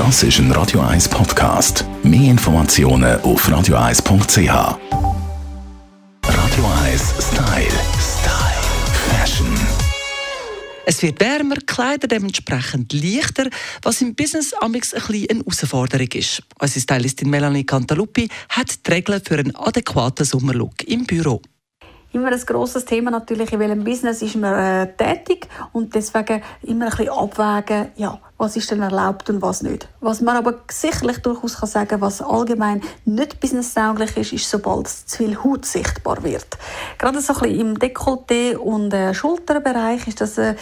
Das ist ein Radio 1 Podcast. Mehr Informationen auf radio1.ch. Radio 1 Style. Style. Fashion. Es wird wärmer, Kleider dementsprechend leichter, was im Business amix ein bisschen eine Herausforderung ist. Unsere Stylistin Melanie Cantaluppi hat die Regeln für einen adäquaten Sommerlook im Büro immer ein grosses Thema natürlich, in welchem Business ist man äh, tätig und deswegen immer ein bisschen abwägen, ja, was ist denn erlaubt und was nicht. Was man aber sicherlich durchaus kann sagen, was allgemein nicht businesstauglich ist, ist, sobald zu viel Haut sichtbar wird. Gerade so ein bisschen im Dekolleté und äh, Schulterbereich ist das äh,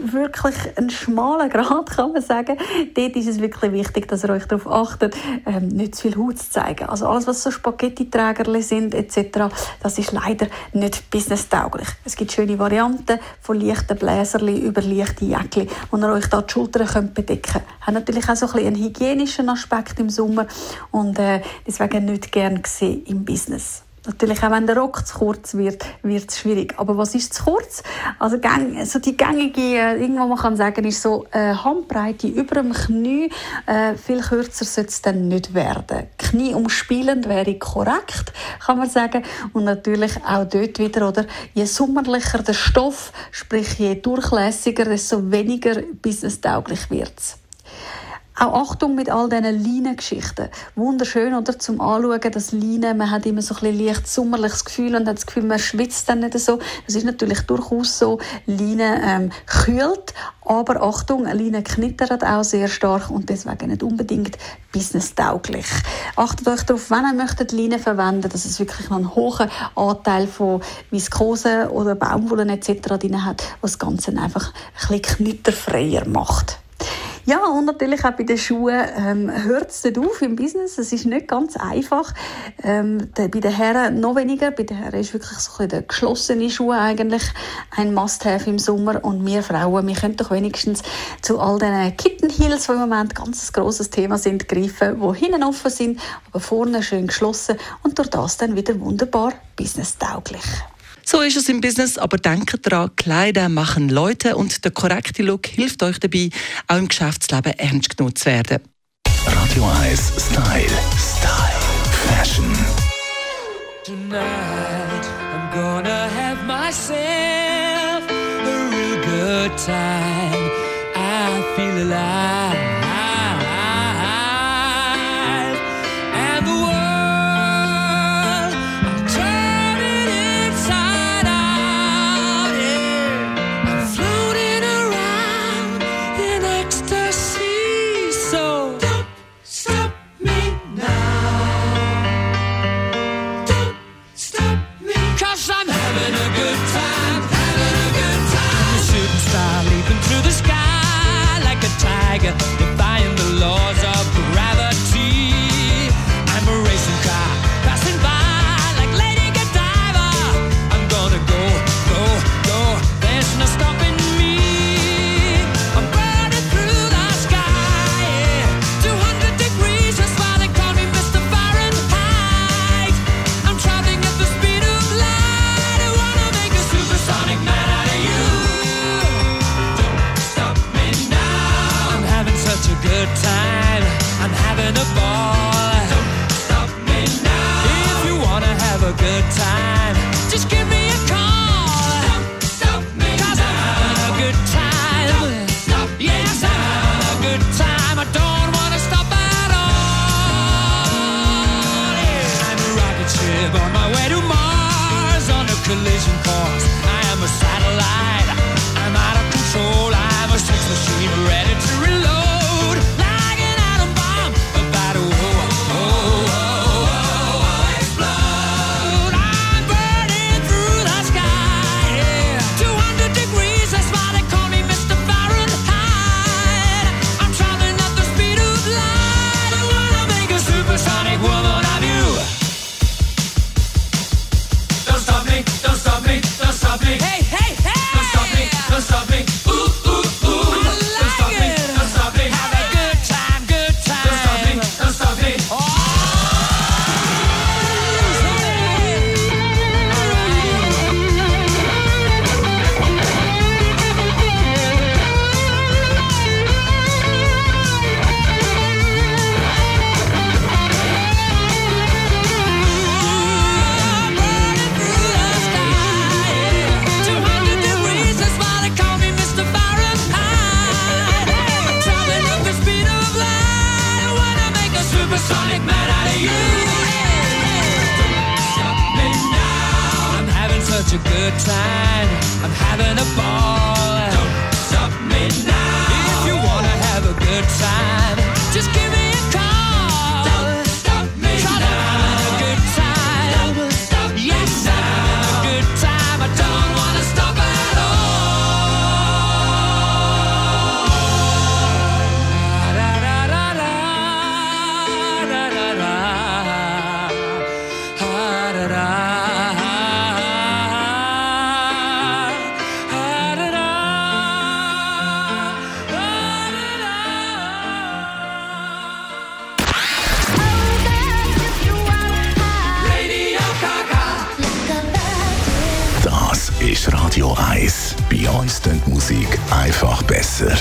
wirklich ein schmaler Grad, kann man sagen. Dort ist es wirklich wichtig, dass ihr euch darauf achtet, ähm, nicht zu viel Haut zu zeigen. Also alles, was so Spaghetti-Träger sind etc., das ist leider nicht businesstauglich. Es gibt schöne Varianten von leichten Bläserli über leichte Jäckli, wo ihr euch da die Schultern könnt bedecken könnt. Hat natürlich auch so ein bisschen einen hygienischen Aspekt im Sommer und äh, deswegen nicht gern gesehen im Business. Natürlich auch wenn der Rock zu kurz wird, wird es schwierig. Aber was ist zu kurz? Also so die gängige, äh, irgendwo man kann sagen, ist so äh, Handbreite über dem Knie. Äh, viel kürzer sollte es dann nicht werden. Knie umspielend wäre korrekt, kann man sagen. Und natürlich auch dort wieder, oder? Je sommerlicher der Stoff, sprich je durchlässiger, desto weniger wird es. Auch Achtung mit all diesen Leinengeschichten. Wunderschön, oder? Zum Anschauen, das Leinen, man hat immer so ein bisschen leicht sommerliches Gefühl und hat das Gefühl, man schwitzt dann nicht so. Das ist natürlich durchaus so. Leinen ähm, kühlt, aber Achtung, Leinen knittert auch sehr stark und deswegen nicht unbedingt businesstauglich. Achtet euch darauf, wenn ihr möchtet Leinen verwenden, dass es wirklich einen hohen Anteil von Viskose oder Baumwollen etc. drin hat, was das Ganze einfach ein bisschen knitterfreier macht. Ja, und natürlich auch bei den Schuhen ähm, hört es auf im Business. Es ist nicht ganz einfach. Ähm, bei den Herren noch weniger. Bei den Herren ist wirklich so ein der geschlossene Schuh eigentlich ein Must-have im Sommer. Und wir Frauen, wir können doch wenigstens zu all diesen Kitten Heels, die im Moment ganz grosses Thema sind, greifen, die hinten offen sind, aber vorne schön geschlossen und durch das dann wieder wunderbar businesstauglich. So ist es im Business, aber denkt daran, Kleider machen Leute und der korrekte Look hilft euch dabei, auch im Geschäftsleben ernst genommen zu werden. Radio 1 Style. Style. Fashion. Tonight I'm gonna have myself a real good time. I feel alive. tiger. a good time. Just give me a call. Stop, stop me Cause now. I'm having a good time. Stop, stop yes, I'm having a good time. I don't want to stop at all. Yeah, I'm a rocket ship on my way to Mars on a collision course. I am a satellite. a sonic man out of you. Don't stop me now. I'm having such a good time. I'm having a ball. Radio 1. Bei uns klingt Musik einfach besser.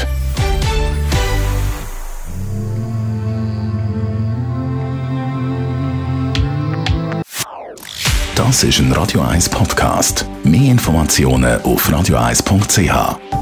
Das ist ein Radio 1 Podcast. Mehr Informationen auf radio1.ch.